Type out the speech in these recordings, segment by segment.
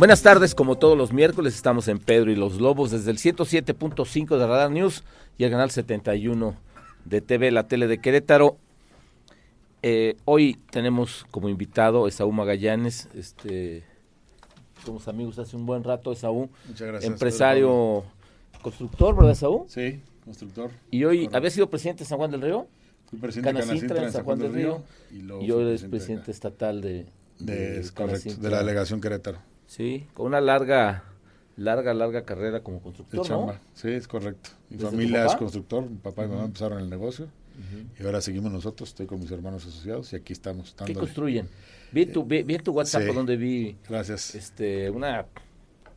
Buenas tardes, como todos los miércoles estamos en Pedro y los Lobos desde el 107.5 de Radar News y el canal 71 de TV, la tele de Querétaro. Eh, hoy tenemos como invitado a Esaú Magallanes, este, somos amigos hace un buen rato, Esaú, Muchas gracias, empresario, constructor, ¿verdad Esaú? Sí, constructor. Y hoy, Correcto. ¿había sido presidente de San Juan del Río? Fui presidente de Canacintra Canacintra en San Juan del Río y, luego y fui hoy eres de presidente estatal de, de, es correcto, Canacintra. de la delegación Querétaro. Sí, con una larga, larga, larga carrera como De constructor, ¿no? chamba. Sí, es correcto. Mi ¿Desde tu familia es constructor, mi papá y mamá empezaron el negocio y ahora seguimos nosotros, estoy con mis hermanos asociados y aquí estamos. ¿Qué dándole. construyen? Vi tu, vi, tu WhatsApp Sí. donde vi Gracias. este, una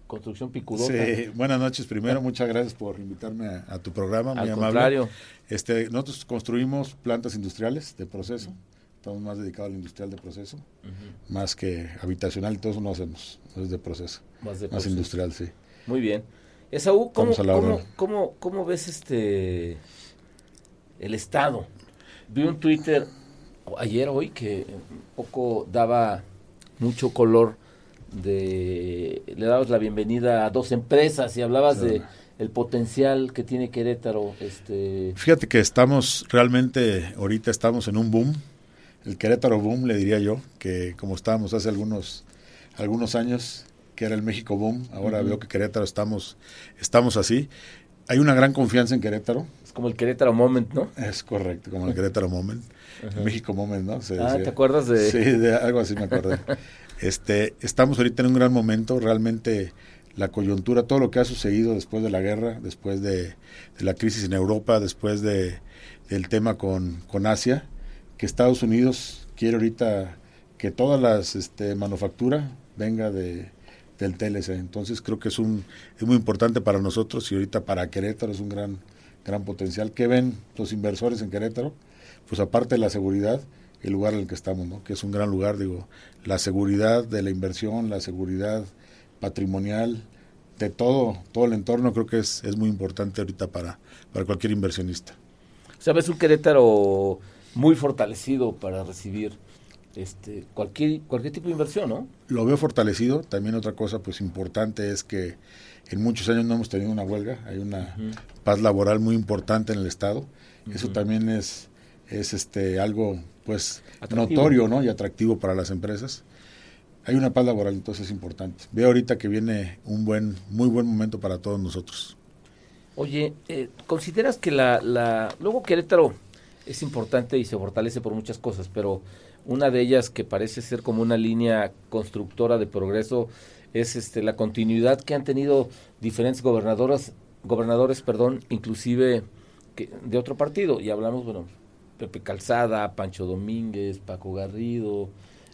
construcción picudosa. Sí, buenas noches primero, muchas gracias por invitarme a, a tu programa, muy Al amable. contrario. Este, nosotros construimos plantas industriales de proceso, estamos más dedicados al industrial de proceso, más que habitacional, y todo eso no hacemos, es de proceso, Más de más proceso. industrial, sí. Muy bien. Esaú, ¿cómo, cómo, cómo, cómo ves este el estado? Vi un Twitter ayer hoy que un poco daba mucho color de le dabas la bienvenida a dos empresas y hablabas de Claro. el potencial que tiene Querétaro, este Fíjate que estamos realmente, ahorita estamos en un boom, el Querétaro boom, le diría yo, que como estábamos hace algunos, algunos años, que era el México boom, ahora veo que Querétaro estamos, estamos así. Hay una gran confianza en Querétaro, es como el Querétaro Moment, ¿no? es correcto, como el Querétaro moment, el México moment, ¿no? Se Ah. ¿te acuerdas de Sí, de algo así me acordé. este, estamos ahorita en un gran momento, realmente la coyuntura, todo lo que ha sucedido después de la guerra, después de, de la crisis en Europa, después de, del tema con, con Asia, que Estados Unidos quiere ahorita que todas las este, manufactura venga de, del TLC. Entonces creo que es un es muy importante para nosotros y ahorita para Querétaro es un gran gran potencial. ¿Qué ven los inversores en Querétaro? Pues aparte de la seguridad, el lugar en el que estamos, ¿no? que es un gran lugar, digo, la seguridad de la inversión, la seguridad patrimonial, de todo, todo el entorno, creo que es, es muy importante ahorita para, para cualquier inversionista. sabes un Querétaro muy fortalecido para recibir este cualquier cualquier tipo de inversión, ¿no? Lo veo fortalecido, también otra cosa pues importante es que en muchos años no hemos tenido una huelga, hay una paz laboral muy importante en el estado, eso también es, es este algo pues Atractivo. notorio ¿no? y atractivo para las empresas. Hay una paz laboral, entonces es importante. Veo ahorita que viene un buen, muy buen momento para todos nosotros. Oye, eh, ¿consideras que la, la... Luego Querétaro es importante y se fortalece por muchas cosas, pero una de ellas que parece ser como una línea constructora de progreso es este la continuidad que han tenido diferentes gobernadoras, gobernadores, perdón, inclusive que, de otro partido. Y hablamos, bueno, Pepe Calzada, Pancho Domínguez, Paco Garrido,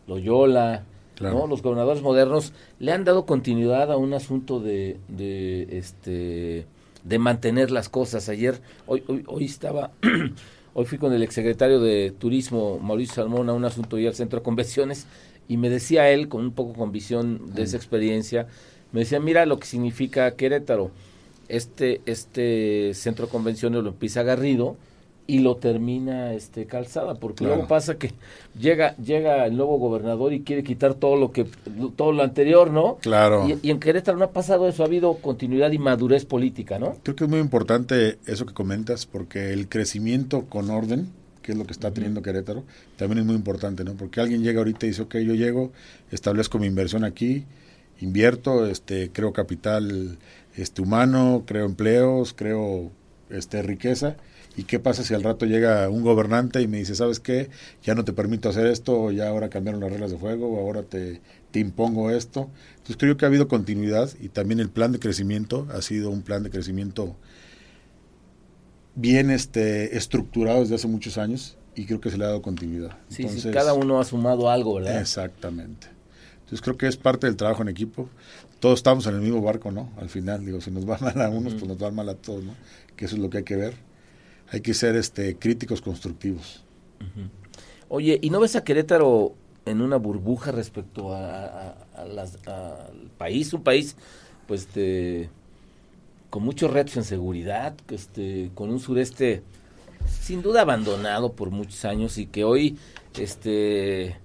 Loyola, Claro. ¿no? Los gobernadores modernos le han dado continuidad a un asunto de, de este de mantener las cosas. Ayer, hoy, hoy, hoy estaba, hoy fui con el exsecretario de Turismo, Mauricio Salmón, a un asunto ahí al centro de convenciones, y me decía él, con un poco con visión de esa experiencia, me decía, mira lo que significa Querétaro. Este, este centro de convenciones lo empieza Garrido y lo termina este Calzada, porque Claro. luego pasa que llega, llega el nuevo gobernador y quiere quitar todo lo que, todo lo anterior, ¿no? Claro. Y, y en Querétaro no ha pasado eso, ha habido continuidad y madurez política, ¿no? Creo que es muy importante eso que comentas, porque el crecimiento con orden, que es lo que está teniendo Querétaro, también es muy importante, ¿no? Porque alguien llega ahorita y dice, ok, yo llego, establezco mi inversión aquí, invierto, este, creo capital este, humano, creo empleos, creo este, riqueza, ¿Y qué pasa si al rato llega un gobernante y me dice, ¿sabes qué? Ya no te permito hacer esto, o ya ahora cambiaron las reglas de juego, o ahora te, te impongo esto. Entonces creo que ha habido continuidad y también el plan de crecimiento ha sido un plan de crecimiento bien este, estructurado desde hace muchos años y creo que se le ha dado continuidad. Sí, sí, cada uno ha sumado algo, ¿verdad? Exactamente. Entonces creo que es parte del trabajo en equipo. Todos estamos en el mismo barco, ¿no? Al final, digo, si nos va mal a unos, pues nos va mal a todos, ¿no? Que eso es lo que hay que ver. Hay que ser este críticos constructivos. Oye, ¿y no ves a Querétaro en una burbuja respecto a, al país? Un país, pues, de con muchos retos en seguridad, este, con un sureste sin duda abandonado por muchos años y que hoy este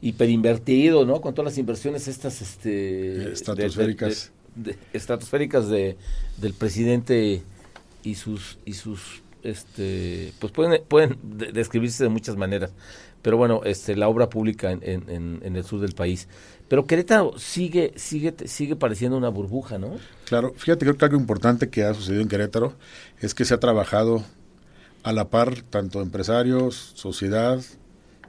hiperinvertido, ¿no? Con todas las inversiones estas este estratosféricas de, estratosféricas de, del presidente y sus y sus este pues pueden pueden describirse de muchas maneras pero bueno este la obra pública en, en, en el sur del país pero Querétaro sigue, sigue, sigue pareciendo una burbuja, ¿no? Claro, fíjate, creo que algo importante que ha sucedido en Querétaro es que se ha trabajado a la par, tanto empresarios, sociedad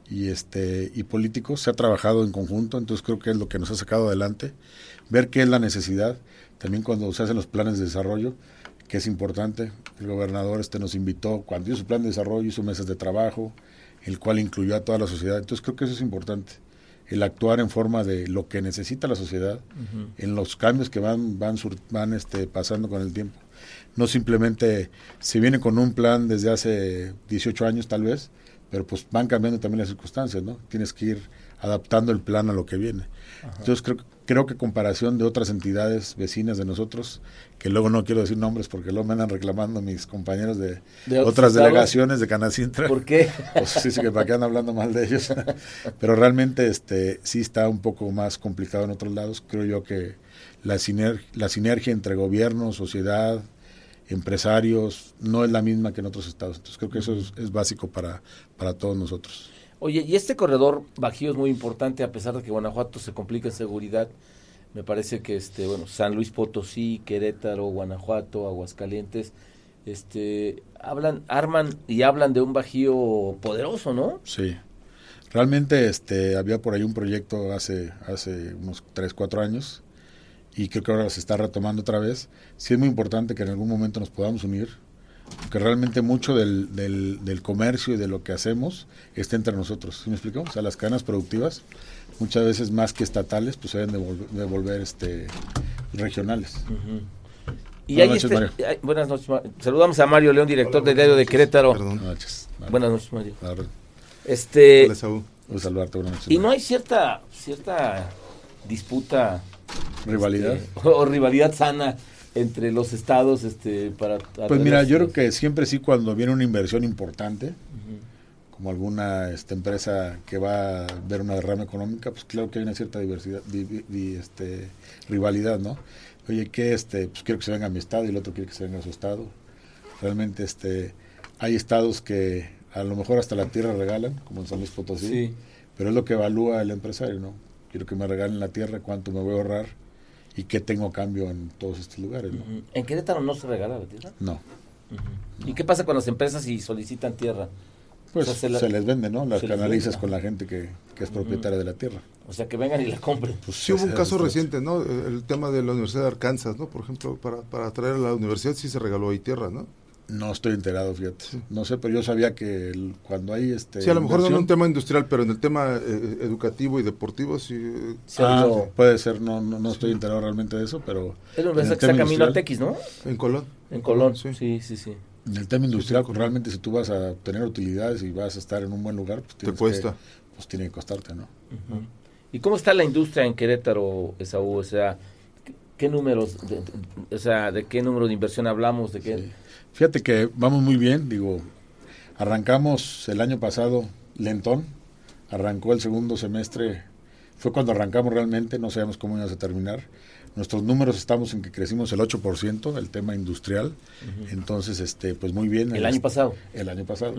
y este y políticos, se ha trabajado en conjunto, entonces creo que es lo que nos ha sacado adelante, ver qué es la necesidad, también cuando se hacen los planes de desarrollo, que es importante, el gobernador este nos invitó, cuando hizo su plan de desarrollo, hizo meses de trabajo, el cual incluyó a toda la sociedad, entonces creo que eso es importante el actuar en forma de lo que necesita la sociedad, en los cambios que van, van, van este, pasando con el tiempo. No simplemente se viene con un plan desde hace 18 años tal vez, pero pues van cambiando también las circunstancias, ¿no? Tienes que ir adaptando el plan a lo que viene. Entonces creo, creo que comparación de otras entidades vecinas de nosotros, que luego no quiero decir nombres porque luego me andan reclamando mis compañeros de, otras delegaciones de Canacintra. ¿Por qué? Pues sí, sí, que para qué andan hablando mal de ellos. Pero realmente este sí está un poco más complicado en otros lados. Creo yo que la, la sinergia entre gobierno, sociedad, empresarios, no es la misma que en otros estados. Entonces creo que eso es, es básico para, para todos nosotros. Oye, y este corredor bajío es muy importante, a pesar de que Guanajuato se complica en seguridad. Me parece que este, bueno, San Luis Potosí, Querétaro, Guanajuato, Aguascalientes, este, hablan, arman y hablan de un bajío poderoso, ¿no? Sí. Realmente este, había por ahí un proyecto hace, hace unos 3, 4 años y creo que ahora se está retomando otra vez. Sí es muy importante que en algún momento nos podamos unir, que realmente mucho del, del, comercio y de lo que hacemos está entre nosotros. ¿Sí me explico? O sea, las cadenas productivas, muchas veces más que estatales, pues se deben de volver, este, regionales. Y buenas, noches, Mario. buenas noches, Saludamos a Mario León, director del diario de Querétaro. Buenas noches. Buenas noches, Mario. Este, saludarte, buenas noches. Y no hay cierta, cierta disputa. Rivalidad. Este, o rivalidad sana entre los estados este para pues mira yo creo que siempre sí cuando viene una inversión importante como alguna este, empresa que va a ver una derrama económica pues claro que hay una cierta diversidad este rivalidad no oye que este pues quiero que se venga a mi estado y el otro quiere que se venga a su estado realmente este hay estados que a lo mejor hasta la tierra regalan como en San Luis Potosí pero es lo que evalúa el empresario no quiero que me regalen la tierra cuánto me voy a ahorrar y qué tengo cambio en todos estos lugares. ¿En Querétaro no se regala la tierra? No. ¿Y qué pasa con las empresas si solicitan tierra? Pues se, les vende, ¿no? Las canalizas con la gente que, es propietaria de la tierra. O sea, que vengan y la compren. Pues sí, hubo un caso reciente, ¿no? El tema de la Universidad de Arkansas, ¿no? Por ejemplo, para, para traer a la universidad sí se regaló ahí tierra, ¿no? No estoy enterado, fíjate. No sé, pero yo sabía que cuando hay este. Sí, a lo mejor no en un tema industrial, pero en el tema eh, educativo y deportivo sí. Ah, puede ser, no, no, estoy enterado realmente de eso, pero. Es que está camino a Tex, ¿no? En Colón. En Colón, sí, sí, sí. En el tema industrial, pues, realmente si tú vas a obtener utilidades y vas a estar en un buen lugar, pues te cuesta. pues tiene que costarte, ¿no? ¿Y cómo está la industria en Querétaro, Esaú? O sea, ¿qué números, o sea, de qué número de inversión hablamos? ¿De qué? Fíjate que vamos muy bien, digo, arrancamos el año pasado lentón, arrancó el segundo semestre, fue cuando arrancamos realmente, no sabemos cómo íbamos a terminar. Nuestros números estamos en que crecimos el 8%, el tema industrial, entonces, este pues muy bien. ¿El, año pasado? El año pasado.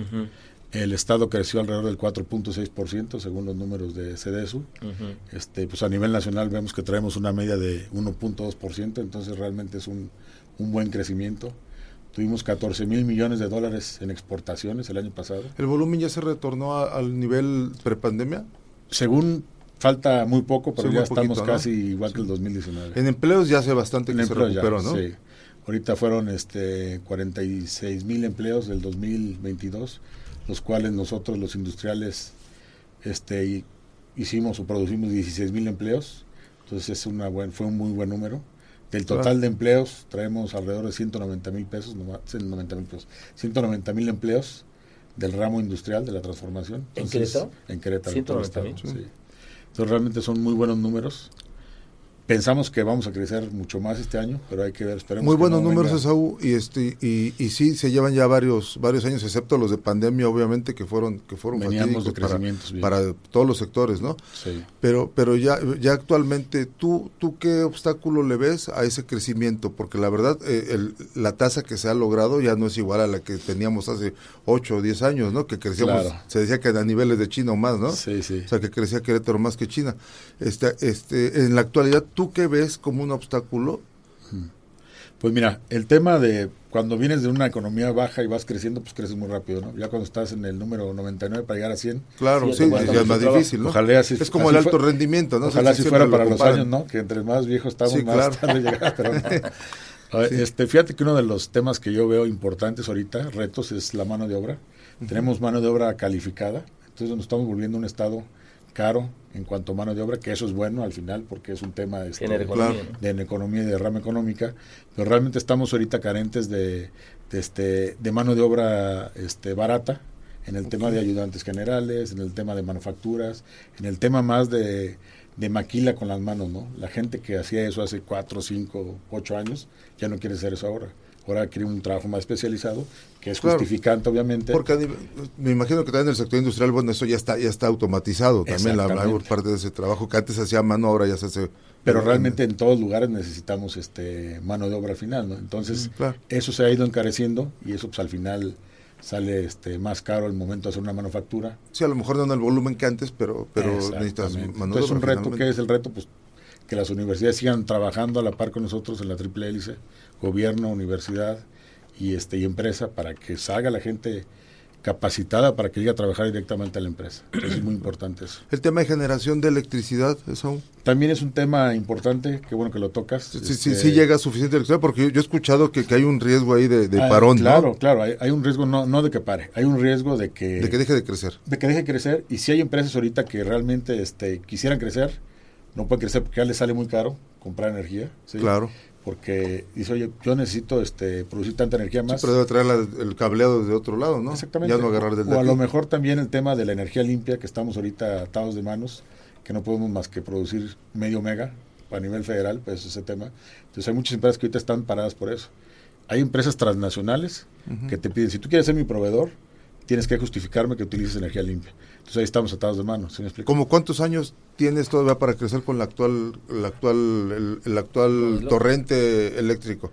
El Estado creció alrededor del 4.6% según los números de CDSU. este, pues a nivel nacional vemos que traemos una media de 1.2%, entonces realmente es un, un buen crecimiento Tuvimos 14 mil millones de dólares en exportaciones el año pasado. ¿El volumen ya se retornó a- al nivel prepandemia? Según falta muy poco, pero Sí, ya estamos poquito, ¿no? casi igual que el 2019. En empleos ya hace bastante que En se empleo ya, recuperó, ¿no? sí. Ahorita fueron este 46 mil empleos del 2022, los cuales nosotros los industriales este hicimos o producimos 16 mil empleos. Entonces es una buen, fue un muy buen número. Del total Claro. de empleos traemos alrededor de 190 mil pesos, no más, 190 mil pesos, 190 mil empleos del ramo industrial de la transformación. ¿En Entonces, Querétaro? En Querétaro. en el 190,000. estado, sí. Entonces realmente son muy buenos números. Pensamos que vamos a crecer mucho más este año, pero hay que ver, esperemos Muy buenos no números, venga- Esaú, y este y, y sí se llevan ya varios varios años, excepto los de pandemia, obviamente que fueron que fueron Veníamos de para, crecimientos para todos los sectores, ¿no? Sí. Pero pero ya ya actualmente tú tú qué obstáculo le ves a ese crecimiento, porque la verdad eh, el- la tasa que se ha logrado ya no es igual a la que teníamos hace 8 o 10 años, ¿no? Que crecíamos, Claro. se decía que a niveles de China o más, ¿no? Sí, sí. O sea, que crecía Querétaro más que China. Este, este, en la actualidad, ¿tú qué ves como un obstáculo? Pues mira, el tema de cuando vienes de una economía baja y vas creciendo, pues creces muy rápido, ¿no? Ya cuando estás en el número 99 para llegar a 100, Claro, Sí, ya es más difícil, ¿no? Ojalá así- es como así el alto rendimiento, ¿no? ojalá si fuera lo para los años, ¿no? Que entre más viejos estamos, Sí, más claro. tarde llegar, pero no. Este, fíjate que uno de los temas que yo veo importantes ahorita, retos, es la mano de obra. Tenemos mano de obra calificada, entonces nos estamos volviendo un estado caro en cuanto a mano de obra, que eso es bueno al final porque es un tema este, Genera economía, de en economía y de rama económica, pero realmente estamos ahorita carentes de, de, este, de mano de obra este, barata en el tema de ayudantes generales, en el tema de manufacturas, en el tema más de, de maquila con las manos, ¿no? La gente que hacía eso hace cuatro, cinco, ocho años, ya no quiere hacer eso ahora. Ahora quiere un trabajo más especializado, que es Claro. justificante, obviamente. Porque me imagino que también en el sector industrial, bueno, eso ya está ya está automatizado también, la mayor parte de ese trabajo que antes se hacía a mano, ahora ya se hace... pero realmente en todos lugares necesitamos este mano de obra al final, ¿no? Entonces, Mm, claro. eso se ha ido encareciendo y eso pues al final sale este más caro el momento de hacer una manufactura. Sí, a lo mejor no en el volumen que antes, pero, pero necesitas mano de Entonces, un obra, reto, finalmente. ¿qué es el reto? Pues que las universidades sigan trabajando a la par con nosotros en la triple hélice, gobierno, universidad y este y empresa para que salga la gente capacitada para que llegue a trabajar directamente a la empresa. Entonces, es muy importante eso. El tema de generación de electricidad, eso... También es un tema importante, qué bueno que lo tocas. Sí, sí, este, sí llega suficiente electricidad, porque yo, yo he escuchado que, que hay un riesgo ahí de, de Ah, parón, Claro, ¿no? claro, hay, hay un riesgo no, no de que pare, hay un riesgo de que, De que deje de crecer. de que deje de crecer y si hay empresas ahorita que realmente este, quisieran crecer, no pueden crecer porque ya les sale muy caro comprar energía. ¿sí? Claro. Porque dice, oye, yo necesito este, producir tanta energía Sí, más. pero debe traer la- el cableado desde otro lado, ¿no? Exactamente. Ya no agarrar desde o a aquí. lo mejor también el tema de la energía limpia, que estamos ahorita atados de manos, que no podemos más que producir medio mega a nivel federal, pues ese tema. Entonces hay muchas empresas que ahorita están paradas por eso. Hay empresas transnacionales que te piden, si tú quieres ser mi proveedor, tienes que justificarme que utilices energía limpia. Entonces ahí estamos atados de manos, ¿sí me explico? ¿Cómo cuántos años tienes todavía para crecer con la actual, el actual, el, el actual torrente eléctrico?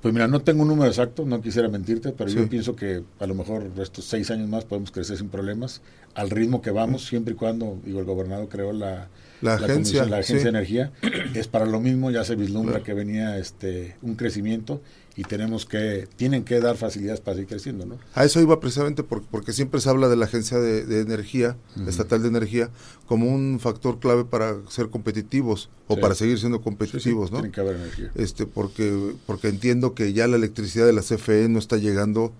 Pues mira, no tengo un número exacto, no quisiera mentirte, pero Sí. yo pienso que a lo mejor estos seis años más podemos crecer sin problemas, al ritmo que vamos, siempre y cuando, digo, el gobernador creó la, La agencia, comisión- la agencia sí. de energía, es para lo mismo, ya se vislumbra Claro. que venía este un crecimiento y tenemos que, tienen que dar facilidades para seguir creciendo, ¿no? A eso iba precisamente por- porque siempre se habla de la Agencia de, de Energía. Estatal de Energía, como un factor clave para ser competitivos o Sí. para seguir siendo Sí, sí, competitivos, ¿no? Tiene que haber energía. Este, porque, porque entiendo que ya la electricidad de la CFE no está llegando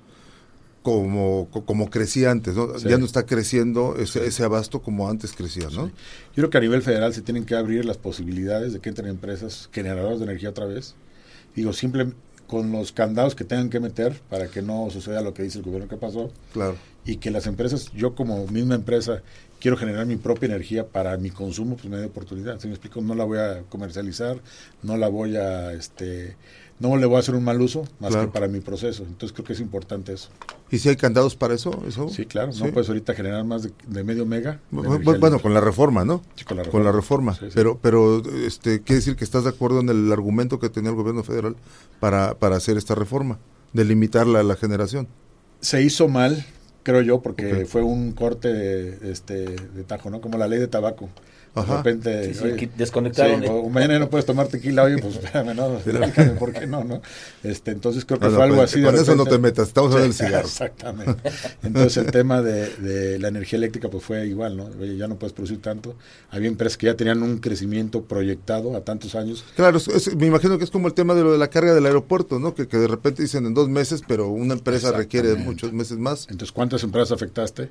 como, co- como crecía antes, ¿no? Sí. Ya no está creciendo ese, ese abasto como antes crecía, ¿no? Sí. Yo creo que a nivel federal se tienen que abrir las posibilidades de que entren empresas generadoras de energía otra vez. Digo, simple con los candados que tengan que meter para que no suceda lo que dice el gobierno que pasó Claro. y que las empresas, yo como misma empresa, quiero generar mi propia energía para mi consumo, pues me dé oportunidad. Si me explico, no la voy a comercializar, no la voy a, este, no le voy a hacer un mal uso más Claro. que para mi proceso. Entonces creo que es importante eso. ¿Y si hay candados para eso? eso? Sí, claro, Sí. no puedes ahorita generar más de, de medio mega. de Bueno, con la reforma, ¿no? Sí, con la Con la reforma. Sí. Pero, pero este, quiere decir que estás de acuerdo en el argumento que tenía el gobierno federal para, para hacer esta reforma, de limitar la, la generación. se hizo mal creo yo, porque fue un corte de, este, de tajo, ¿no? Como la ley de tabaco. De repente, sí, sí, desconectaron. o mañana no puedes tomar tequila, oye, pues espérame, no, ¿por qué no? no? Este, entonces creo que fue algo pues, así. Con eso no te metas, estamos hablando del cigarro. Exactamente. Entonces el tema de, de, la energía eléctrica pues fue igual, ¿no? Oye, ya no puedes producir tanto. Había empresas que ya tenían un crecimiento proyectado a tantos años. Claro, me imagino que es como el tema de lo de la carga del aeropuerto, ¿no? Que, que de repente dicen en dos meses, pero una empresa requiere muchos meses más. Entonces, ¿cuántas empresas afectaste?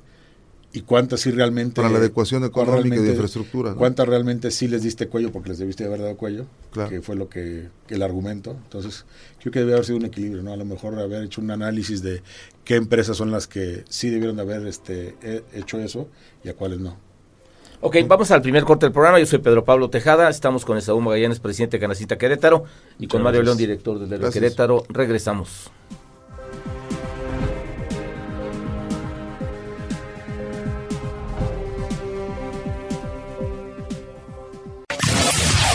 Y cuántas sí realmente... Para la adecuación económica y de infraestructura. ¿Cuántas realmente sí les diste cuello porque les debiste haber dado cuello? Que fue lo que, el argumento. Entonces, creo que debe haber sido un equilibrio, ¿no? A lo mejor haber hecho un análisis de qué empresas son las que sí debieron de haber este, hecho eso y a cuáles no. Ok, vamos al primer corte del programa. Yo soy Pedro Pablo Tejada. Estamos con Esaú Magallanes, presidente de Canacita Querétaro, y con Mario León, director del Querétaro. Regresamos.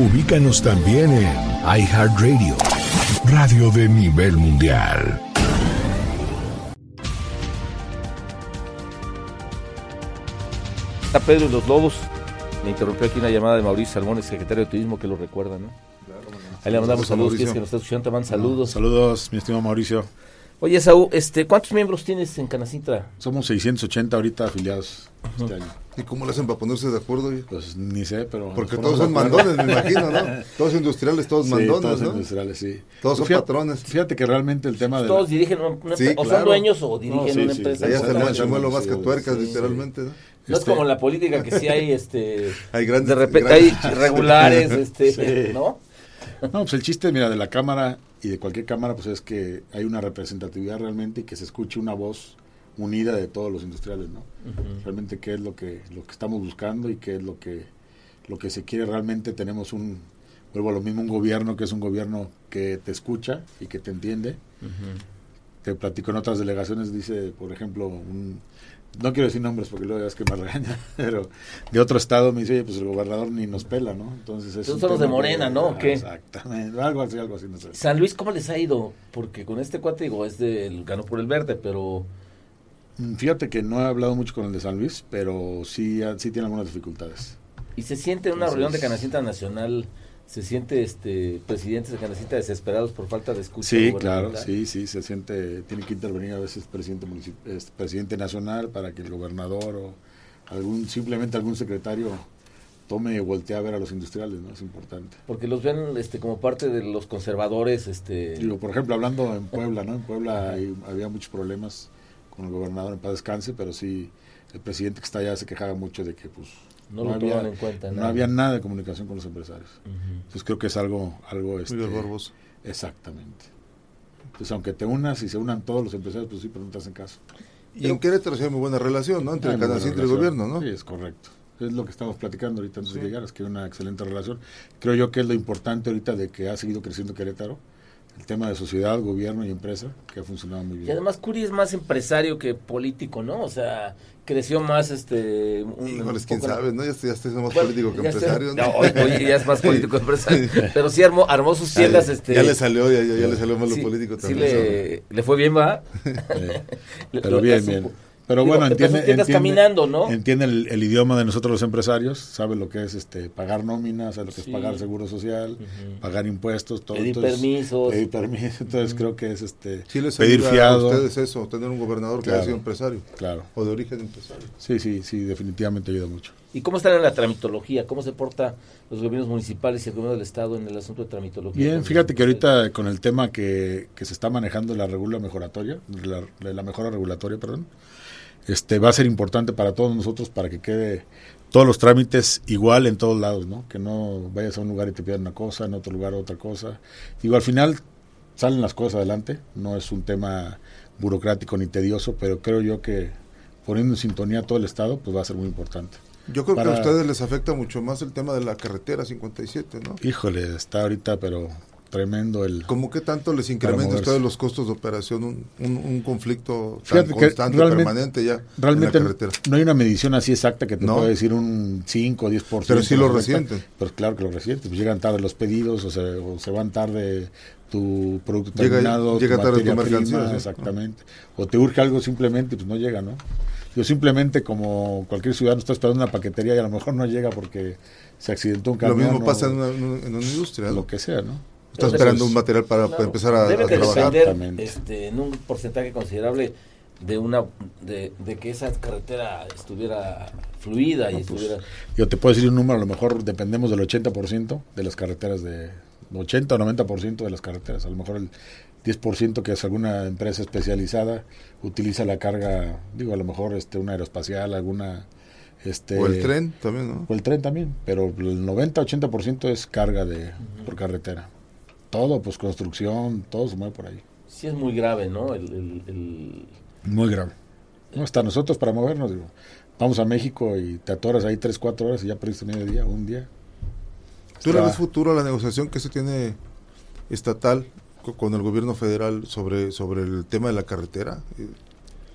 Ubícanos también en iHeartRadio, radio de nivel mundial. Está Pedro y los Lobos. Me interrumpió aquí una llamada de Mauricio Salmón, secretario de Turismo, que lo recuerda, ¿no? Ahí le mandamos saludos, que nos está escuchando, te mandan saludos. saludos, mi estimado Mauricio. Oye, Saúl, este, ¿cuántos miembros tienes en Canacintra? Somos 680 ahorita afiliados este año. ¿Y cómo le hacen para ponerse de acuerdo? Pues ni sé, pero... Porque todos son mandones, me imagino, ¿no? Todos industriales, todos sí, mandones, todos ¿no? industriales, sí. Todos son patrones. Fíjate que realmente el tema de... Todos dirigen una empresa, o son dueños o dirigen una empresa. Allá se mueve más que tuercas, literalmente, ¿no? No es como la política que sí hay, este... hay grandes... De repente hay regulares, este, ¿no? No, pues el chiste, mira, de la Cámara y de cualquier Cámara, pues es que hay una representatividad realmente y que se escuche una voz unida de todos los industriales, ¿no? Realmente qué es lo que, lo que estamos buscando y qué es lo que, lo que se quiere realmente. Tenemos un, vuelvo a lo mismo, un gobierno que es un gobierno que te escucha y que te entiende. Te platico en otras delegaciones, dice, por ejemplo, un, no quiero decir nombres porque luego es que me regaña, pero de otro estado me dice, oye, pues el gobernador ni nos pela, ¿no? Entonces es son los de Morena, ¿no? ¿Qué? Exactamente, algo así, algo así, no sé. San Luis, ¿cómo les ha ido? Porque con este cuate, digo, es del ganó por el verde, pero... Mm, fíjate que no he hablado mucho con el de San Luis, pero sí, sí tiene algunas dificultades. ¿Y se siente una reunión de Canacita Nacional se siente este presidentes de Canacita desesperados por falta de escucha sí claro sí sí se siente tiene que intervenir a veces presidente presidente nacional para que el gobernador o algún simplemente algún secretario tome y voltee a ver a los industriales no es importante. Porque los ven este como parte de los conservadores este digo por ejemplo hablando en Puebla no en Puebla había muchos problemas con el gobernador en paz descanse pero sí el presidente que está allá se quejaba mucho de que pues no, lo había, en cuenta. No había nada de comunicación con los empresarios. Entonces creo que es algo... algo este, Muy Exactamente. Entonces aunque te unas y se unan todos los empresarios, pues sí, pero no te hacen caso. Y en Querétaro se hay muy buena relación, ¿no? Entre el y el gobierno, ¿no? Sí, es correcto. Es lo que estamos platicando ahorita antes de llegar, es que hay una excelente relación. Creo yo que es lo importante ahorita de que ha seguido creciendo Querétaro el tema de sociedad, gobierno y empresa, que ha funcionado muy bien. Y además Curi es más empresario que político, ¿no? O sea, creció más este... Un, quién sabe, ¿no? Ya, ya está más político que empresario, ¿no? Oye, ya es más político que empresario. Pero sí armó, armó sus tiendas, este... Ya le salió, ya, ya, le salió más lo político también. Sí le, le fue bien, ¿va? pero bien, bien. Pero bueno, entiende, entiende, caminando, ¿no? entiende el, idioma de nosotros los empresarios, sabe lo que es este pagar nóminas, sabe lo que es pagar seguro social, pagar impuestos, todo. Pedir permisos. Pedir permisos, entonces creo que es este sí les pedir fiado. a ustedes eso, tener un gobernador que haya sido empresario. Claro. O de origen empresario. Sí, sí, sí, definitivamente ayuda mucho. ¿Y cómo están en la tramitología? ¿Cómo se porta los gobiernos municipales y el gobierno del Estado en el asunto de tramitología? Bien, fíjate que ahorita con el tema que, que se está manejando la regula mejoratoria, la, la mejora regulatoria, perdón, este va a ser importante para todos nosotros para que quede todos los trámites igual en todos lados, ¿no? Que no vayas a un lugar y te pidan una cosa, en otro lugar otra cosa. Digo, al final salen las cosas adelante, no es un tema burocrático ni tedioso, pero creo yo que poniendo en sintonía todo el estado, pues va a ser muy importante. Yo creo que a ustedes les afecta mucho más el tema de la carretera 57, ¿no? Híjole, está ahorita, pero tremendo el... ¿Cómo que tanto les incrementa ustedes los costos de operación un, un, un conflicto tan Fíjate constante, permanente ya Realmente en la carretera? no hay una medición así exacta que te No. pueda decir un 5 o 10%. Pero sí lo resienten. Pues claro que lo resientes. Pues llegan tarde los pedidos o se, o se van tarde tu producto Llega- terminado, llega tu tarde tu materia mercancía, prima, sí. exactamente. O te urge algo simplemente, pues no llega, ¿no? Yo simplemente como cualquier ciudadano está esperando una paquetería y a lo mejor no llega porque se accidentó un Lo camión. mismo o pasa en una, en una- en una industria, lo que sea, ¿no? Pero esperando un material para, empezar a, debe a de trabajar. depender este, en un porcentaje considerable de una de, de que esa carretera estuviera fluida y pues, estuviera Yo te puedo decir un número, a lo mejor dependemos del 80% de las carreteras de 80 o 90% de las carreteras, a lo mejor el 10% que es alguna empresa especializada utiliza la carga, digo, a lo mejor este una aeroespacial, alguna este O el tren también, ¿no? o el tren también, pero el 90-80% es carga de por carretera. Todo, pues construcción, todo se mueve por ahí. sí es muy grave, ¿no? El, el- el- Muy grave. No, hasta nosotros para movernos, digo, vamos a México y te atoras ahí 3, 4 horas y ya perdiste medio día, un día. ¿Tú le ves futuro a la negociación que se tiene estatal co- con el gobierno federal sobre, sobre el tema de la carretera?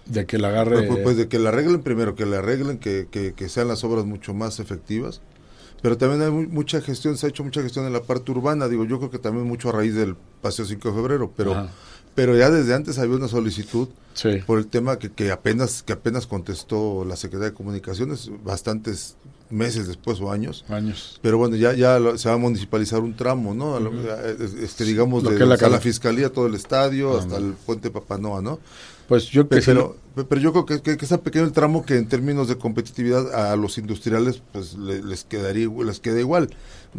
De que la agarre. Pues, pues de que la arreglen primero, que la arreglen, que, que, que sean las obras mucho más efectivas. Pero también hay mu- mucha gestión, se ha hecho mucha gestión en la parte urbana, digo, yo creo que también mucho a raíz del Paseo 5 de febrero, pero, Ajá. pero ya desde antes había una solicitud Sí. por el tema que, que apenas que apenas contestó la Secretaría de Comunicaciones, bastantes meses después o años. años. Pero bueno, ya ya se va a municipalizar un tramo, ¿no? Este, digamos, Lo de que la fiscalía, todo el estadio, Ah, hasta no. el puente Papanoa, ¿no? Pues yo que Pero, pe- pero yo creo que, que, que está pequeño el tramo que en términos de competitividad a los industriales pues le- les quedaría les queda igual.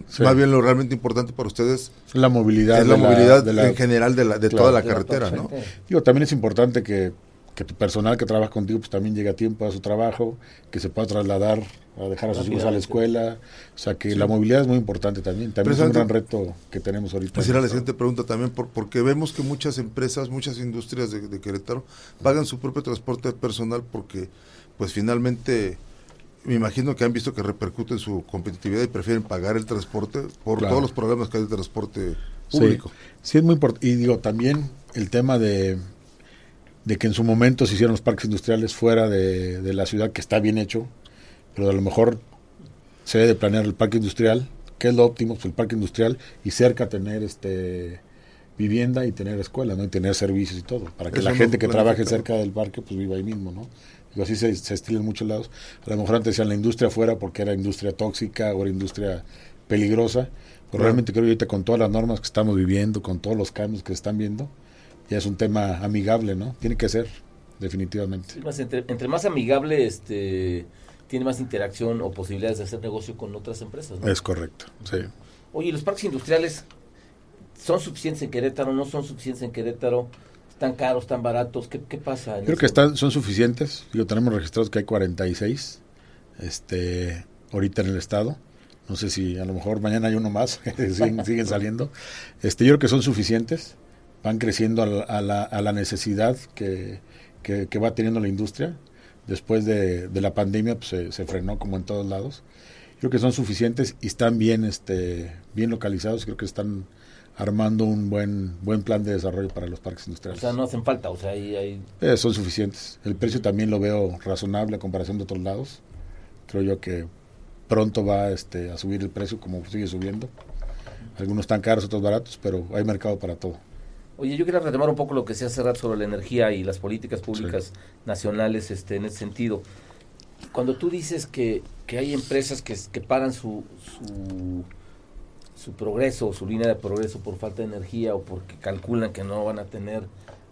Sí. Más bien lo realmente importante para ustedes la movilidad. es la de movilidad de la- en general de, la, de Claro, toda la carretera, ¿no? Digo, también es importante que, que tu personal que trabaja contigo pues también llegue a tiempo a su trabajo, que se pueda trasladar a dejar a sus hijos a la escuela. O sea que la movilidad es muy importante también. También es un gran reto que tenemos ahorita. Esa era la siguiente pregunta también, por- porque vemos que muchas empresas, muchas industrias de, de Querétaro pagan su propio transporte personal porque, pues finalmente, me imagino que han visto que repercute en su competitividad y prefieren pagar el transporte por Claro. todos los problemas que hay de transporte Sí, público. Sí, es muy importante. Y digo, también el tema de, de que en su momento se hicieron los parques industriales fuera de, de la ciudad, que está bien hecho, pero a lo mejor se debe de planear el parque industrial, que es lo óptimo, pues el parque industrial, y cerca tener este vivienda y tener escuela, ¿no? Y tener servicios y todo, para que Eso la gente que trabaje cerca del parque, pues viva ahí mismo, ¿no? Digo, así se, se estila en muchos lados. A lo mejor antes decían la industria fuera porque era industria tóxica o era industria peligrosa, pero Claro. realmente creo que ahorita con todas las normas que estamos viviendo, con todos los cambios que se están viendo, ya es un tema amigable, ¿no? Tiene que ser, definitivamente. Sí, más entre, entre más amigable este tiene más interacción o posibilidades de hacer negocio con otras empresas. ¿no? Es correcto, sí. Oye, ¿los parques industriales son suficientes en Querétaro? ¿No son suficientes en Querétaro? ¿Están caros, están baratos? ¿Qué, qué pasa? en Creo eso? que están, son suficientes. Digo, tenemos registrados que hay 46 este, ahorita en el estado. No sé si a lo mejor mañana hay uno más, siguen, siguen saliendo. Este, yo creo que son suficientes. Van creciendo a la, a la, a la necesidad que, que, que va teniendo la industria. Después de, de la pandemia pues, se, se frenó como en todos lados. Creo que son suficientes y están bien, este, bien localizados. Creo que están armando un buen, buen plan de desarrollo para los parques O industriales. sea, no hacen falta. O sea, ahí hay... Eh, son suficientes. El precio también lo veo razonable a comparación de otros lados. Creo yo que pronto va este, a subir el precio como sigue subiendo. Algunos están caros, otros baratos, pero hay mercado para todo. Oye, yo quería retomar un poco lo que se hace rato sobre la energía y las políticas públicas nacionales este, en ese sentido. Cuando tú dices que, que hay empresas que, que paran su, su, su progreso, su línea de progreso por falta de energía o porque calculan que no van a tener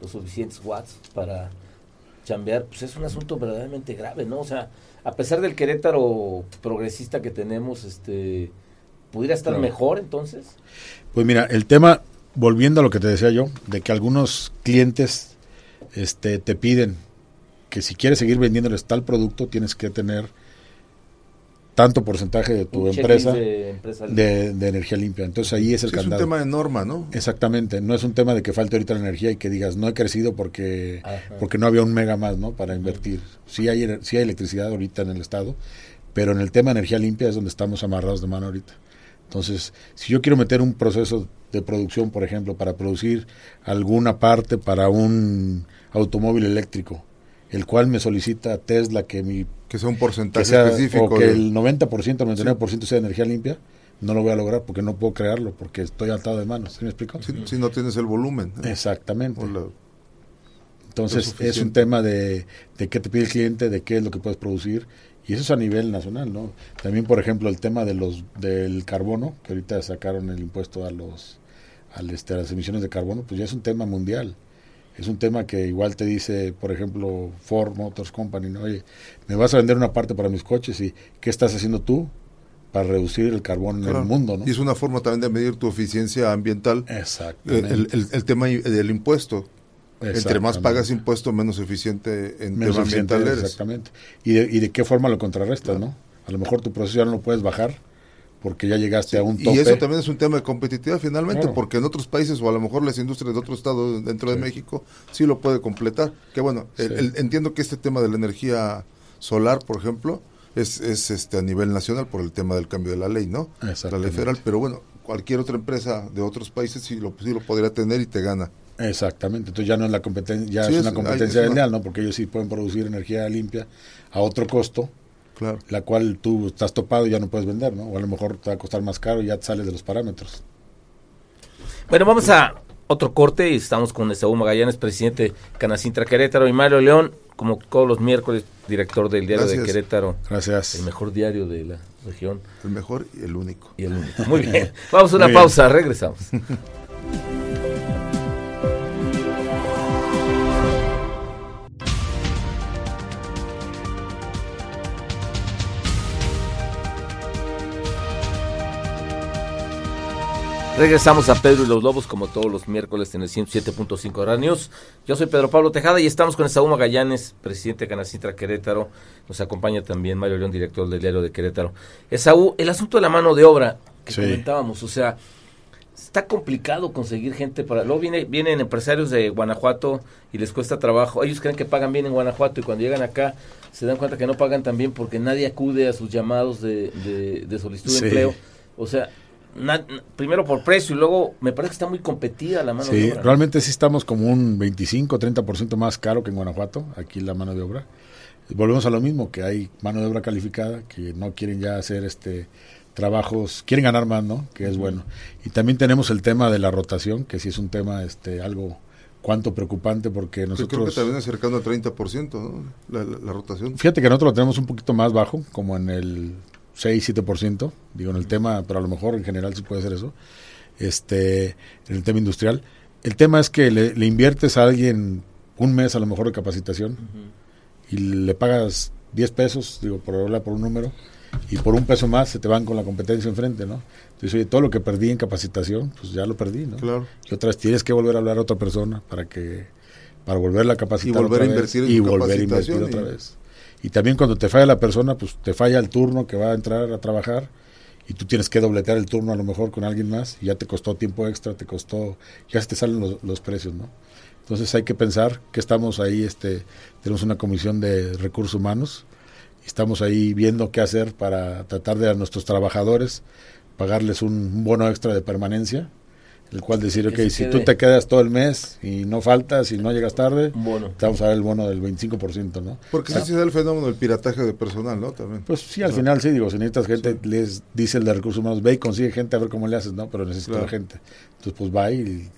los suficientes watts para chambear, pues es un asunto verdaderamente grave, ¿no? O sea, a pesar del Querétaro progresista que tenemos, este, ¿pudiera estar Claro. mejor entonces? Pues mira, el tema, volviendo a lo que te decía yo, de que algunos clientes este, te piden que si quieres seguir vendiéndoles tal producto, tienes que tener tanto porcentaje de tu empresa de empresa de, de energía limpia. Entonces ahí es el Sí, es un tema de norma, ¿no? Exactamente, no es un tema de que falte ahorita la energía y que digas no he crecido porque Ajá. porque no había un mega más, ¿no? Para invertir. Sí hay sí hay electricidad ahorita en el estado, pero en el tema de energía limpia es donde estamos amarrados de mano ahorita. Entonces, si yo quiero meter un proceso de producción, por ejemplo, para producir alguna parte para un automóvil eléctrico, el cual me solicita Tesla que mi Que sea un que porcentaje sea, específico. o que de- el 90%, el 99% sea energía limpia, no lo voy a lograr porque no puedo crearlo, porque estoy atado de manos. ¿Sí me explico? si, si no tienes el volumen. Exactamente. La- Entonces lo es un tema de, de qué te pide el cliente, de qué es lo que puedes producir y eso es a nivel nacional, ¿no? También, por ejemplo, el tema de los del carbono, que ahorita sacaron el impuesto a los este, a las emisiones de carbono, pues ya es un tema mundial. Es un tema que igual te dice, por ejemplo, Ford Motors Company, ¿no? oye, me vas a vender una parte para mis coches y ¿qué estás haciendo tú para reducir el carbón en el mundo, ¿no? Y es una forma también de medir tu eficiencia ambiental. Exactamente. el- el- el tema del impuesto. Entre más pagas impuesto, menos eficiente en Menos tema eficiente. Exactamente. ¿Y de, ¿Y de qué forma lo contrarrestas, no? A lo mejor tu proceso ya no lo puedes bajar porque ya llegaste a un tope. Y eso también es un tema de competitividad finalmente, Claro. porque en otros países o a lo mejor las industrias de otro estado dentro de. México sí lo puede completar. Que bueno, el- Sí. el- entiendo que este tema de la energía solar, por ejemplo, es, es este a nivel nacional por el tema del cambio de la ley, ¿no? La ley federal, pero bueno, cualquier otra empresa de otros países sí lo, sí lo podría tener y te gana. Exactamente. Entonces ya no es la competencia, ya Sí, es es- una competencia hay- es una- desleal, ¿no? Porque ellos sí pueden producir energía limpia a otro costo, Claro. la cual tú estás topado y ya no puedes vender, ¿no? O a lo mejor te va a costar más caro y ya te sales de los parámetros. Bueno, vamos a otro corte y estamos con Esaú Magallanes, presidente de Canacintra Querétaro, y Mario León, como todos los miércoles, director del diario de. Querétaro, Gracias. el mejor diario de la región El mejor y el único. y el único. Muy bien, vamos a una Muy bien. pausa, regresamos. Regresamos a Pedro y los Lobos como todos los miércoles en el 107.5 de Radio News. Yo soy Pedro Pablo Tejada y estamos con Esaú Magallanes, presidente de Canacintra Querétaro. Nos acompaña también Mario León, director del diario de Querétaro. Esaú, el asunto de la mano de obra que Sí. comentábamos, o sea, está complicado conseguir gente para... Luego viene, vienen empresarios de Guanajuato y les cuesta trabajo. Ellos creen que pagan bien en Guanajuato y cuando llegan acá se dan cuenta que no pagan tan bien porque nadie acude a sus llamados de, de- de solicitud de Sí. empleo. O sea, na- primero por precio y luego me parece que está muy competida la mano de Sí, obra. ¿no? realmente sí estamos como un 25, 30% más caro que en Guanajuato, aquí la mano de obra. Volvemos a lo mismo, que hay mano de obra calificada, que no quieren ya hacer este trabajos, quieren ganar más, ¿no? Que es bueno. Y también tenemos el tema de la rotación, que sí es un tema este algo cuanto preocupante porque Yo creo que nosotros también es cercano al 30%, ¿no? La, la- la rotación. Fíjate que nosotros lo tenemos un poquito más bajo, como en el 6-7%, digo en el tema, pero a lo mejor en general sí puede ser eso, este, en el tema industrial. El tema es que le, le inviertes a alguien un mes a lo mejor de capacitación y le pagas 10 pesos, digo, por hablar por un número, y por un peso más se te van con la competencia enfrente, ¿no? Entonces, oye, todo lo que perdí en capacitación, pues ya lo perdí, ¿no? Claro. Y otra vez tienes que volver a hablar a otra persona para que para volverla a capacitar Y volver otra a vez invertir en y volver a invertir otra y- vez. Y también cuando te falla la persona, pues te falla el turno que va a entrar a trabajar y tú tienes que dobletear el turno a lo mejor con alguien más y ya te costó tiempo extra, te costó, ya se te salen los, precios, ¿no? Entonces hay que pensar que estamos ahí, este, tenemos una comisión de recursos humanos estamos ahí viendo qué hacer para tratar de a nuestros trabajadores pagarles un bono extra de permanencia, el cual decir, Que ok, si quede. tú te quedas todo el mes y no faltas y no llegas tarde, bono. te vamos a dar el bono del 25%, ¿no? Porque Ah, sí se da el fenómeno del pirataje de personal, ¿no? También. Pues sí, al Claro. final sí, digo, si necesitas gente, les dice el de recursos humanos, ve y consigue gente a ver cómo le haces, ¿no? Pero necesito Claro. gente. Entonces, pues va y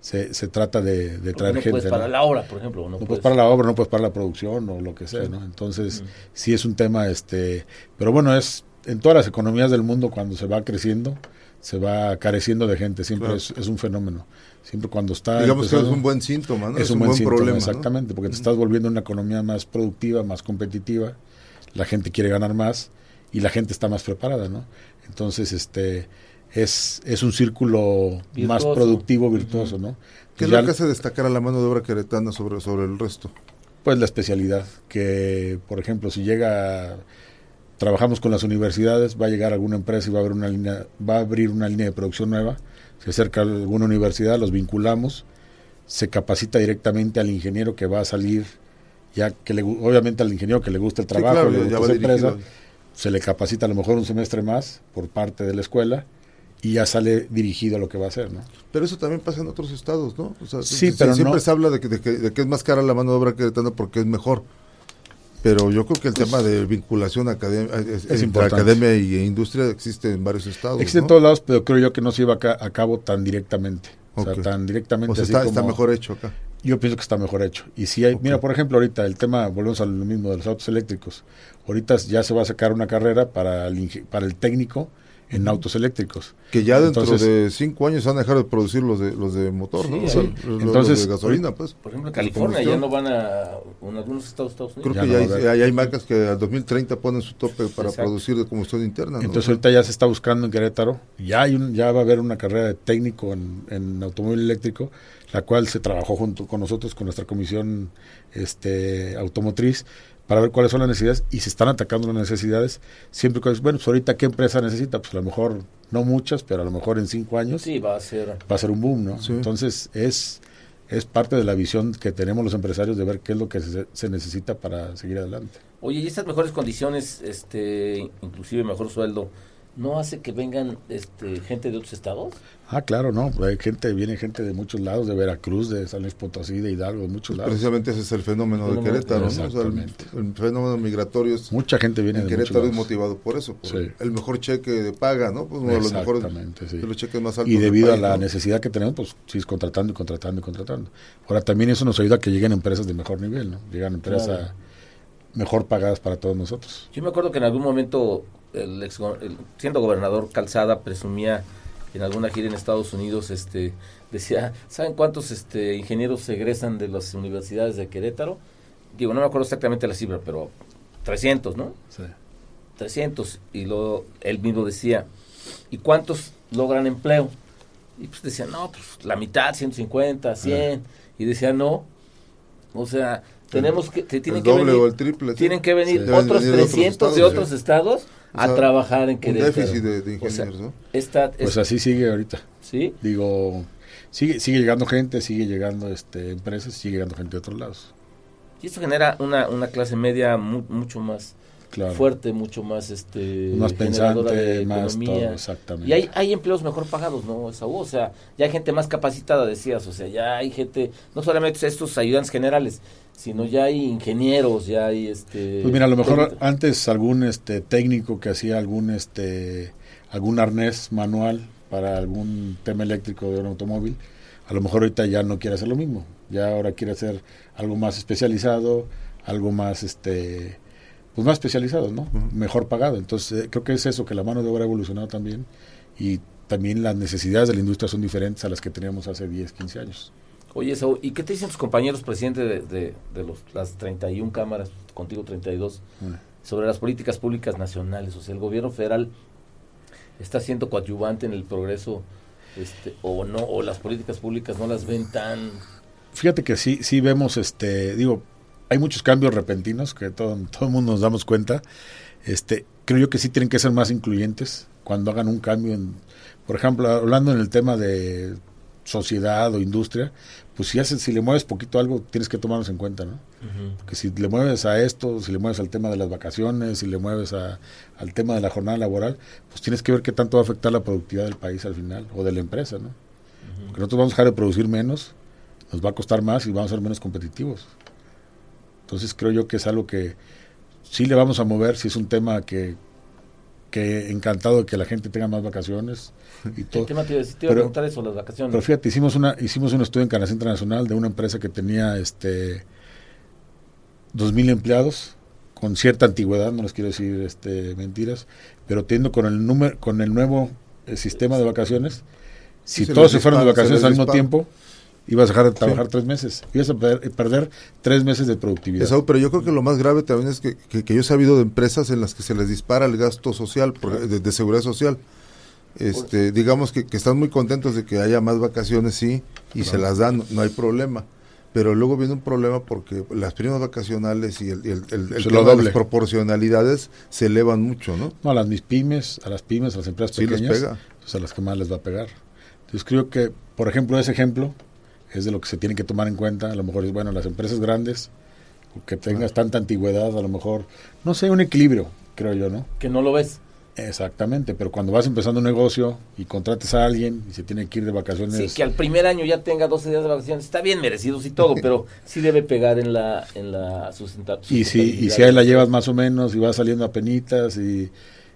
se, se trata de, de traer no gente. puedes ¿no? parar la obra, por ejemplo. No, no puedes. puedes para la obra, no puedes para la producción o lo que sea, ¿no? Entonces, sí es un tema, este, pero bueno, es en todas las economías del mundo cuando se va creciendo, se va careciendo de gente, siempre Claro. es, es un fenómeno. Siempre cuando está Digamos que es un buen síntoma, ¿no? es, un, buen, buen síntoma, problema. ¿no? exactamente, porque te estás volviendo una economía más productiva, más competitiva, la gente quiere ganar más y la gente está más preparada, ¿no? Entonces, este es, es un círculo más Virtuoso. productivo, virtuoso, ¿no? ¿Qué es lo que hace destacar a la mano de obra queretana sobre, sobre el resto? Pues la especialidad, que por ejemplo, si llega trabajamos con las universidades, va a llegar alguna empresa y va a, haber una línea, va a abrir una línea de producción nueva, se acerca a alguna universidad, los vinculamos, se capacita directamente al ingeniero que va a salir, ya que le, obviamente al ingeniero que le gusta el trabajo, le gusta esa empresa, se le capacita a lo mejor un semestre más por parte de la escuela y ya sale dirigido a lo que va a hacer, ¿no? Pero eso también pasa en otros estados, ¿no? sí, pero siempre se habla de que, de, que, es más cara la mano de obra que porque es mejor. Pero yo creo que el pues tema de vinculación academia, entre academia e industria existe en varios estados. Existe en todos lados, pero creo yo que no se lleva a, cabo tan directamente. O sea, tan directamente. O sea, está, mejor hecho acá. Yo pienso que está mejor hecho. Y si hay, mira, por ejemplo, ahorita el tema, volvemos a lo mismo de los autos eléctricos. Ahorita ya se va a sacar una carrera para el, para el técnico en autos eléctricos. Que ya dentro de cinco años van a dejar de producir los de los de motor, ¿no? Entonces, de gasolina, pues. Por ejemplo, en California ya no van a, en algunos estados, Estados Unidos. Creo que ya, hay, marcas que al 2030 ponen su tope para producir de combustión interna. Entonces ahorita ya se está buscando en Querétaro, ya hay un, ya va a haber una carrera de técnico en, en automóvil eléctrico, la cual se trabajó junto con nosotros, con nuestra comisión este automotriz, para ver cuáles son las necesidades y se están atacando las necesidades. Siempre que, bueno, pues ahorita qué empresa necesita, pues a lo mejor no muchas, pero a lo mejor en cinco años sí, va, a ser. va a ser un boom, ¿no? Entonces es, es parte de la visión que tenemos los empresarios de ver qué es lo que se, se, necesita para seguir adelante. Oye, y estas mejores condiciones, este, inclusive mejor sueldo, ¿no hace que vengan este, gente de otros estados? Ah, claro, no, hay gente, viene gente de muchos lados, de Veracruz, de San Luis Potosí, de Hidalgo, de muchos lados. Precisamente ese es el fenómeno, de Querétaro, el, fenómeno migratorio es... Mucha gente viene de Querétaro es motivado por eso, el mejor cheque de paga, ¿no? Pues uno de los mejores los cheques más altos Y debido a la necesidad que tenemos, pues sí, contratando y contratando y contratando. Ahora también eso nos ayuda a que lleguen empresas de mejor nivel, ¿no? Llegan empresas mejor pagadas para todos nosotros. Yo me acuerdo que en algún momento, el, ex, siendo gobernador Calzada, presumía en alguna gira en Estados Unidos, este, decía, ¿saben cuántos este, ingenieros egresan de las universidades de Querétaro? Digo, no me acuerdo exactamente la cifra, pero 300, ¿no? Sí. 300. Y lo, él mismo decía, ¿y cuántos logran empleo? Y pues decía, no, pues la mitad, 150, 100. Y decía, no, o sea, tenemos que, tienen que venir, o el triple, tienen que venir otros 300 de otros estados a trabajar en Querétaro. déficit de, ingenieros, ¿no? pues así sigue ahorita. Sí. Digo, sigue sigue llegando gente, sigue llegando este empresas, sigue llegando gente de otros lados. Y esto genera una, una clase media mucho más fuerte, mucho más este más pensante, más todo, exactamente. Y hay, hay empleos mejor pagados, ¿no, O sea, ya hay gente más capacitada, decías, o sea, ya hay gente, no solamente estos ayudantes generales, sino ya hay ingenieros, ya hay este Pues mira, a lo mejor antes algún este técnico que hacía algún este algún arnés manual para algún tema eléctrico de un automóvil, a lo mejor ahorita ya no quiere hacer lo mismo, ya ahora quiere hacer algo más especializado, algo más este pues más especializado, ¿no? Mejor pagado. Entonces, eh, creo que es eso, que la mano de obra ha evolucionado también y también las necesidades de la industria son diferentes a las que teníamos hace 10, 15 años. Oye, Saúl, ¿y qué te dicen tus compañeros presidentes de, de, los, las 31 cámaras, contigo 32, sobre las políticas públicas nacionales? O sea, el gobierno federal está siendo coadyuvante en el progreso este, o no, o las políticas públicas no las ven tan... Fíjate que sí, sí vemos, este, digo, hay muchos cambios repentinos que todo, todo el mundo nos damos cuenta. Este, creo yo que sí tienen que ser más incluyentes cuando hagan un cambio en, por ejemplo, hablando en el tema de sociedad o industria, pues si haces, si le mueves poquito algo, tienes que tomarlos en cuenta, ¿no? Porque si le mueves a esto, si le mueves al tema de las vacaciones, si le mueves a, al tema de la jornada laboral, pues tienes que ver qué tanto va a afectar la productividad del país al final, o de la empresa, ¿no? Porque nosotros vamos a dejar de producir menos, nos va a costar más y vamos a ser menos competitivos. Entonces creo yo que es algo que sí le vamos a mover, si es un tema que, que encantado de que la gente tenga más vacaciones y todo. te, te iba a preguntar eso, las vacaciones. Pero fíjate, hicimos, una, hicimos un estudio en Canadá Internacional de una empresa que tenía este 2.000 empleados con cierta antigüedad, no les quiero decir este mentiras, pero teniendo con el número con el nuevo eh, sistema de vacaciones, si todos se fueron de vacaciones al mismo tiempo, ibas a dejar de trabajar tres meses, ibas a perder, tres meses de productividad. pero yo creo que lo más grave también es que, que, yo he sabido de empresas en las que se les dispara el gasto social, de, seguridad social. Este, digamos que, están muy contentos de que haya más vacaciones, sí, y se las dan, no hay problema. pero luego viene un problema porque las primas vacacionales y el, el, el, el tema de las proporcionalidades se elevan mucho, ¿no? No, a las mis pymes, a las pymes, a las empresas Sí les pega. pues a las que más les va a pegar. Entonces creo que, por ejemplo, ese ejemplo es de lo que se tiene que tomar en cuenta. A lo mejor es, bueno, las empresas grandes, que tengas tanta antigüedad, a lo mejor, no sé, un equilibrio, creo yo, ¿no? Que no lo ves. Exactamente, pero cuando vas empezando un negocio y contrates a alguien y se tiene que ir de vacaciones, Sí, que al primer año ya tenga 12 días de vacaciones. Está bien merecidos y todo, pero sí debe pegar en la, en la sustenta- y si, y sustentabilidad. si ahí la llevas más o menos y vas saliendo a penitas y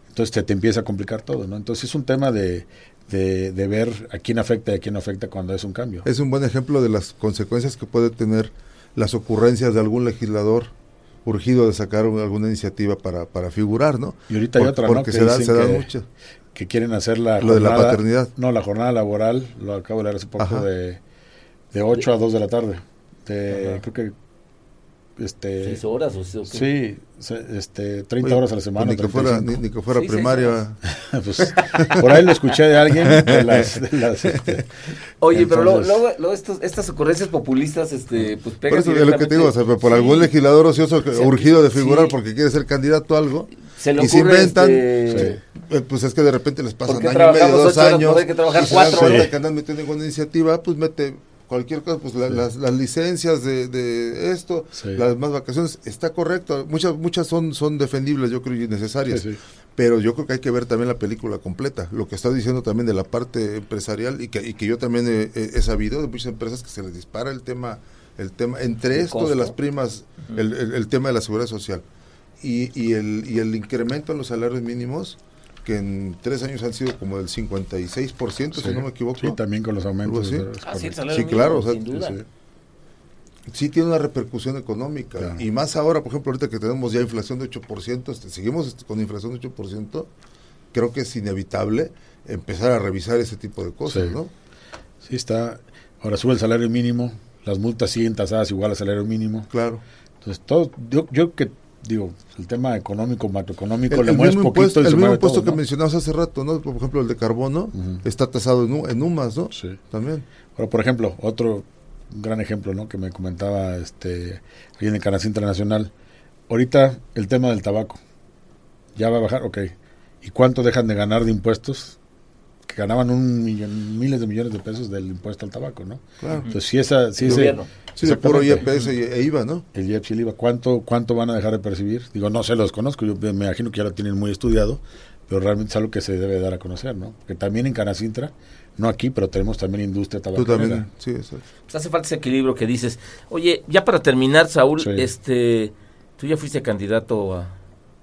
entonces te, te empieza a complicar todo, ¿no? Entonces es un tema de, de, de ver a quién afecta y a quién no afecta cuando es un cambio. Es un buen ejemplo de las consecuencias que puede tener las ocurrencias de algún legislador urgido de sacar un- alguna iniciativa para, para figurar, ¿no? Y ahorita hay Por- otra, ¿no? Porque que se dicen se que- muchas. que quieren hacer la Lo de la paternidad. No, la jornada laboral, lo acabo de leer hace poco, Ajá. de, de 8 a 2 de la tarde. De, creo que, este... ¿Seis horas o qué? Sí, se- este, 30 Oye, horas a la semana. Ni que fuera, ni, 35. ni que fuera Sí, primaria. Pues, por ahí lo escuché de alguien. De las, de las, este, Oye, pero luego, Entonces- luego, luego estos, estas ocurrencias populistas, este, pues pegan Por eso es lo que te digo, o sea, por Sí. algún legislador ocioso que- Sí, urgido de figurar sí. porque quiere ser candidato a algo, Se le y se inventan, este, eh, pues es que de repente les pasan ¿Por qué año y medio, dos años, ¿Por qué hay que trabajar y se dan cuatro cuenta horas? que andan metiendo ninguna iniciativa, pues mete cualquier cosa, pues la- las, las licencias de, de esto, Sí. las más vacaciones, está correcto, muchas muchas son son defendibles, yo creo, y necesarias. Sí, sí. Pero yo creo que hay que ver también la película completa, lo que está diciendo también de la parte empresarial y que, y que yo también he, he- he sabido de muchas empresas que se les dispara el tema, el tema entre El esto costo. de las primas, el, el- el tema de la seguridad social y, y, el, y el incremento en los salarios mínimos, que en tres años han sido como del 56%, si no me equivoco. Sí, también con los aumentos. Ah, sí, Sí, claro, o sea, sin duda. Sí, sí tiene una repercusión económica. Claro. Y más ahora, por ejemplo, ahorita que tenemos ya inflación de 8%, este, seguimos con inflación de 8%, creo que es inevitable empezar a revisar ese tipo de cosas, Sí. ¿no? Sí, está. Ahora sube el salario mínimo, las multas siguen tasadas igual al salario mínimo. Claro. Entonces, todo, yo, yo que digo, el tema económico, macroeconómico, El, le el mueves mismo poquito impuesto, y se el mismo mueve impuesto todo, que ¿no? mencionabas hace rato, ¿no? Por ejemplo, el de carbono Ujú. está tasado en, en UMAS, ¿no? Sí. También. Ahora, por ejemplo, otro gran ejemplo, ¿no? Que me comentaba este ahí en el Canal Internacional. Ahorita el tema del tabaco. Ya va a bajar, ok. ¿Y cuánto dejan de ganar de impuestos? Que ganaban un millón, miles de millones de pesos del impuesto al tabaco, ¿no? Claro. Entonces, si esa, si El ese- gobierno. Sí, de puro. IEPS e IVA, ¿no? el IEPS y el IVA, ¿cuánto, ¿cuánto van a dejar de percibir? Digo, no se los conozco, yo me imagino que ya lo tienen muy estudiado, pero realmente es algo que se debe dar a conocer, ¿no? Porque también en Canacintra, no aquí, pero tenemos también industria Tú tabacalera. también. Sí, exacto. Pues hace falta ese equilibrio que dices. Oye, ya para terminar, Saúl, Sí. este, tú ya fuiste candidato a,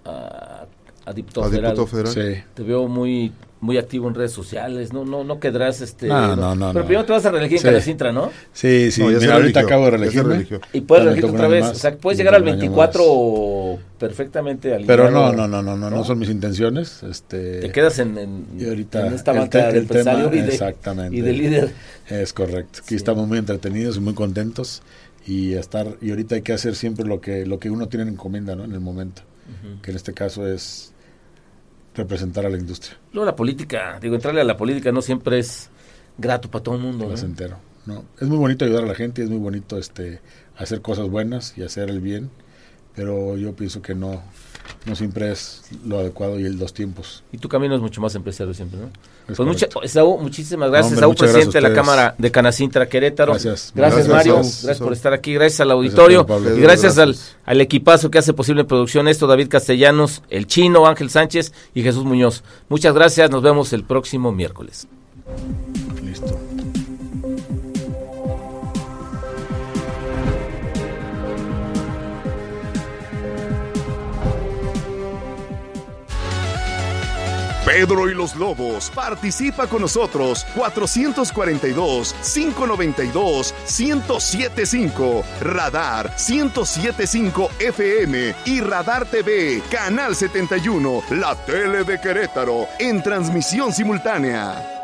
a, a diputado A federal. diputado federal. Sí. Te veo muy muy activo en redes sociales, no no no quedarás este No, no, no, Pero no. primero te vas a reelegir Sí. en. Sí, sí, No, ya se mira, ahorita acabo de reelegirme. Y puedes reelegirte otra vez, o sea, puedes llegar al toca un año 24 perfectamente alineado. Pero no, no, no, no, no, no son mis intenciones. Este, Te quedas en, en, y ahorita en esta el banca te- de el tema, empresario y de, exactamente. y de líder. Es correcto. Aquí Sí. estamos muy entretenidos y muy contentos y estar y ahorita hay que hacer siempre lo que lo que uno tiene en encomienda, ¿no? En el momento, que en este caso es representar a la industria, Luego la política, digo, entrarle a la política no siempre es grato para todo el mundo. ¿no? placentero, ¿no? Es muy bonito ayudar a la gente, es muy bonito este hacer cosas buenas y hacer el bien, pero yo pienso que no no siempre es lo adecuado y el los tiempos. Y tu camino es mucho más empresario siempre, ¿no? Es Pues mucha. Saúl, muchísimas gracias, hombre, Saúl, presidente gracias de la. Cámara de Canacintra Querétaro. Gracias. Gracias, Gracias, Mario. Gracias por estar aquí. Gracias al auditorio. Pablo. y gracias al, Gracias. al equipazo que hace posible producción esto, David Castellanos, el Chino, Ángel Sánchez y Jesús Muñoz. Muchas gracias. Nos vemos el próximo miércoles. Pedro y los Lobos. Participa con nosotros. 442-592-1075. Radar 1075 FM y Radar TV, Canal 71, la tele de Querétaro, en transmisión simultánea.